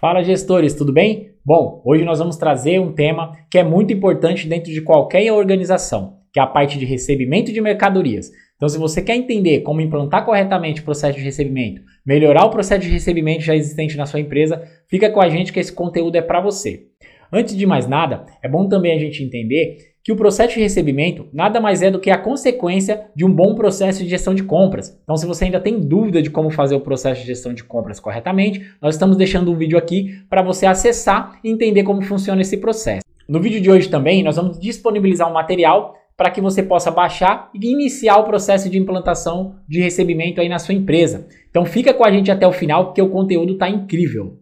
Fala gestores, tudo bem? Bom, hoje nós vamos trazer um tema que é muito importante dentro de qualquer organização, que é a parte de recebimento de mercadorias. Então, se você quer entender como implantar corretamente o processo de recebimento, melhorar o processo de recebimento já existente na sua empresa, fica com a gente que esse conteúdo é para você. Antes de mais nada, é bom também a gente entender que o processo de recebimento nada mais é do que a consequência de um bom processo de gestão de compras. Então, se você ainda tem dúvida de como fazer o processo de gestão de compras corretamente, nós estamos deixando um vídeo aqui para você acessar e entender como funciona esse processo. No vídeo de hoje também, nós vamos disponibilizar um material para que você possa baixar e iniciar o processo de implantação de recebimento aí na sua empresa. Então, fica com a gente até o final, porque o conteúdo está incrível.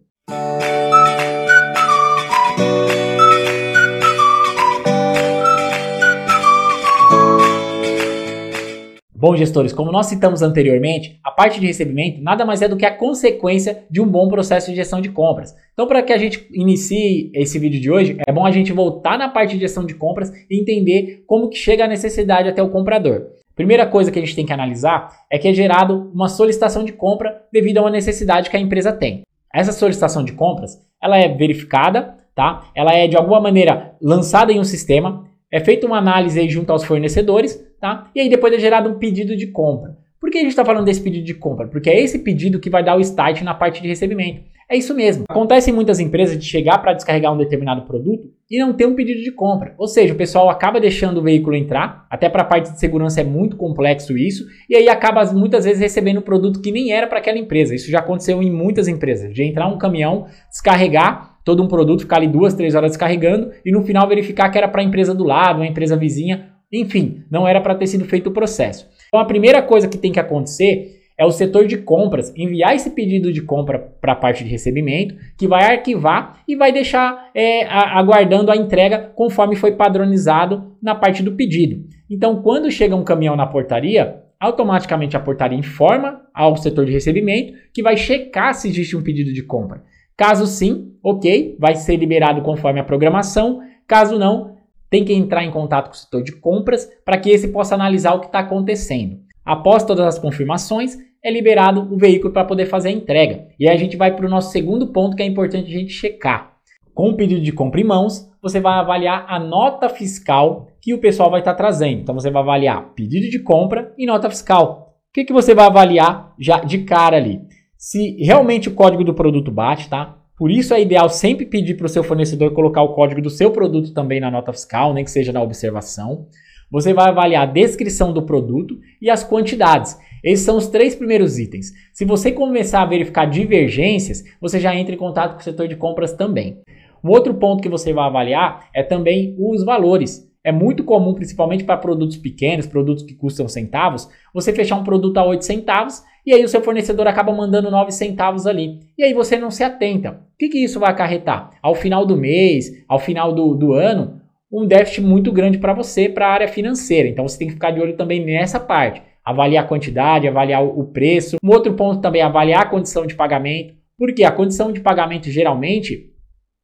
Bom, gestores, como nós citamos anteriormente, a parte de recebimento nada mais é do que a consequência de um bom processo de gestão de compras. Então, para que a gente inicie esse vídeo de hoje, é bom a gente voltar na parte de gestão de compras e entender como que chega a necessidade até o comprador. Primeira coisa que a gente tem que analisar é que é gerado uma solicitação de compra devido a uma necessidade que a empresa tem. Essa solicitação de compras, ela é verificada, tá? Ela é de alguma maneira lançada em um sistema, é feita uma análise junto aos fornecedores, tá? E aí depois é gerado um pedido de compra. Por que a gente está falando desse pedido de compra? Porque é esse pedido que vai dar o start na parte de recebimento. É isso mesmo. Acontece em muitas empresas de chegar para descarregar um determinado produto e não ter um pedido de compra. Ou seja, o pessoal acaba deixando o veículo entrar, até para a parte de segurança é muito complexo isso, e aí acaba muitas vezes recebendo um produto que nem era para aquela empresa. Isso já aconteceu em muitas empresas, de entrar um caminhão, descarregar todo um produto, ficar ali duas, três horas descarregando e no final verificar que era para a empresa do lado, uma empresa vizinha, enfim, não era para ter sido feito o processo. Então a primeira coisa que tem que acontecer é o setor de compras enviar esse pedido de compra para a parte de recebimento, que vai arquivar e vai deixar é, aguardando a entrega conforme foi padronizado na parte do pedido. Então, quando chega um caminhão na portaria, automaticamente a portaria informa ao setor de recebimento que vai checar se existe um pedido de compra. Caso sim, ok, vai ser liberado conforme a programação. Caso não, tem que entrar em contato com o setor de compras para que esse possa analisar o que está acontecendo. Após todas as confirmações, é liberado o veículo para poder fazer a entrega. E aí a gente vai para o nosso segundo ponto que é importante a gente checar. Com o pedido de compra em mãos, você vai avaliar a nota fiscal que o pessoal vai estar tá trazendo. Então você vai avaliar pedido de compra e nota fiscal. O que, que você vai avaliar já de cara ali? Se realmente o código do produto bate, tá? Por isso é ideal sempre pedir para o seu fornecedor colocar o código do seu produto também na nota fiscal, nem que seja na observação. Você vai avaliar a descrição do produto e as quantidades. Esses são os três primeiros itens. Se você começar a verificar divergências, você já entra em contato com o setor de compras também. Um outro ponto que você vai avaliar é também os valores. É muito comum, principalmente para produtos pequenos, produtos que custam centavos, você fechar um produto a 8 centavos e aí o seu fornecedor acaba mandando 9 centavos ali. E aí você não se atenta. O que, que isso vai acarretar? Ao final do mês, ao final do, do ano, um déficit muito grande para você, para a área financeira. Então você tem que ficar de olho também nessa parte. Avaliar a quantidade, avaliar o preço. Um outro ponto também avaliar a condição de pagamento. Porque a condição de pagamento geralmente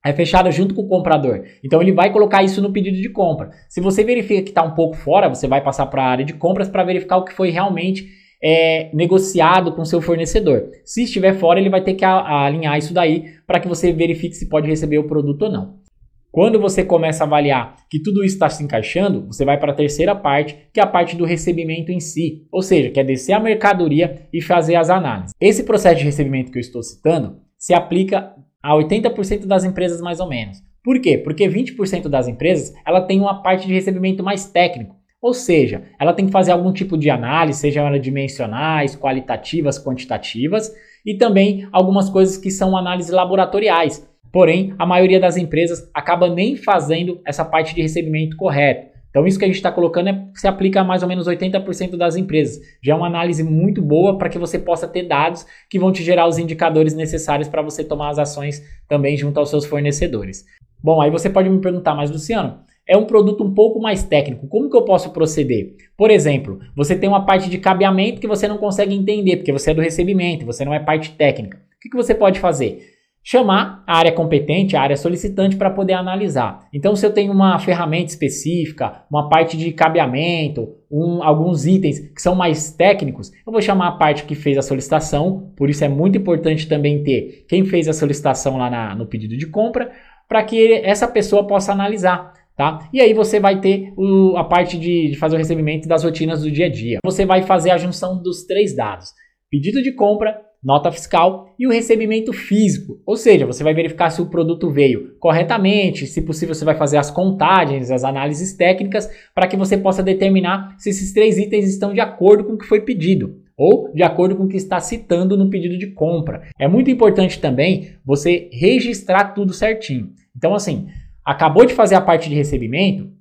é fechada junto com o comprador. Então ele vai colocar isso no pedido de compra. Se você verifica que está um pouco fora, você vai passar para a área de compras para verificar o que foi realmente é, negociado com seu fornecedor. Se estiver fora, ele vai ter que alinhar isso daí para que você verifique se pode receber o produto ou não. Quando você começa a avaliar que tudo isso está se encaixando, você vai para a terceira parte, que é a parte do recebimento em si, ou seja, que é descer a mercadoria e fazer as análises. Esse processo de recebimento que eu estou citando se aplica a 80% das empresas mais ou menos. Por quê? Porque 20% das empresas ela tem uma parte de recebimento mais técnico, ou seja, ela tem que fazer algum tipo de análise, seja ela dimensionais, qualitativas, quantitativas, e também algumas coisas que são análises laboratoriais Porém, a maioria das empresas acaba nem fazendo essa parte de recebimento correto. Então, isso que a gente está colocando é, se aplica a mais ou menos 80% das empresas. Já é uma análise muito boa para que você possa ter dados que vão te gerar os indicadores necessários para você tomar as ações também junto aos seus fornecedores. Bom, aí você pode me perguntar, mas Luciano, é um produto um pouco mais técnico. Como que eu posso proceder? Por exemplo, você tem uma parte de cabeamento que você não consegue entender, porque você é do recebimento, você não é parte técnica. O que, que você pode fazer? Chamar a área competente, a área solicitante para poder analisar. Então, se eu tenho uma ferramenta específica, uma parte de cabeamento, um, alguns itens que são mais técnicos, eu vou chamar a parte que fez a solicitação. Por isso é muito importante também ter quem fez a solicitação lá na, no pedido de compra, para que essa pessoa possa analisar. Tá? E aí você vai ter o, a parte de, de fazer o recebimento das rotinas do dia a dia. Você vai fazer a junção dos três dados: pedido de compra, nota fiscal e o recebimento físico. Ou seja, você vai verificar se o produto veio corretamente, se possível você vai fazer as contagens, as análises técnicas para que você possa determinar se esses três itens estão de acordo com o que foi pedido ou de acordo com o que está citando no pedido de compra. É muito importante também você registrar tudo certinho. Então assim, acabou de fazer a parte de recebimento,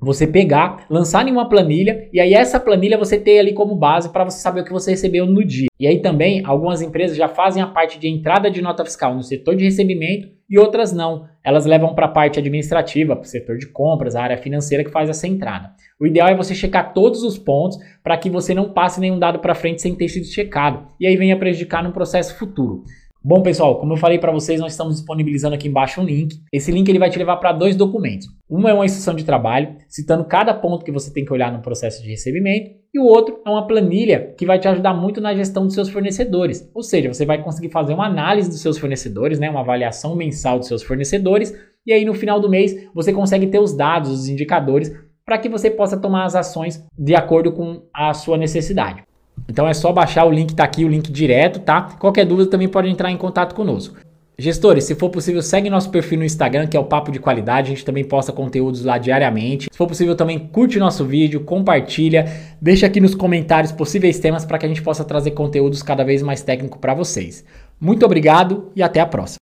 você pegar, lançar em uma planilha e aí essa planilha você ter ali como base para você saber o que você recebeu no dia. E aí também algumas empresas já fazem a parte de entrada de nota fiscal no setor de recebimento e outras não. Elas levam para a parte administrativa, para o setor de compras, a área financeira que faz essa entrada. O ideal é você checar todos os pontos para que você não passe nenhum dado para frente sem ter sido checado e aí venha prejudicar no processo futuro. Bom, pessoal, como eu falei para vocês, nós estamos disponibilizando aqui embaixo um link. Esse link ele vai te levar para dois documentos. Um é uma instrução de trabalho, citando cada ponto que você tem que olhar no processo de recebimento, e o outro é uma planilha que vai te ajudar muito na gestão dos seus fornecedores. Ou seja, você vai conseguir fazer uma análise dos seus fornecedores, né, uma avaliação mensal dos seus fornecedores, e aí no final do mês você consegue ter os dados, os indicadores para que você possa tomar as ações de acordo com a sua necessidade. Então é só baixar o link, tá aqui o link direto, tá? Qualquer dúvida também pode entrar em contato conosco. Gestores, se for possível, segue nosso perfil no Instagram, que é o Papo de Qualidade. A gente também posta conteúdos lá diariamente. Se for possível, também curte nosso vídeo, compartilha, deixa aqui nos comentários possíveis temas para que a gente possa trazer conteúdos cada vez mais técnicos para vocês. Muito obrigado e até a próxima.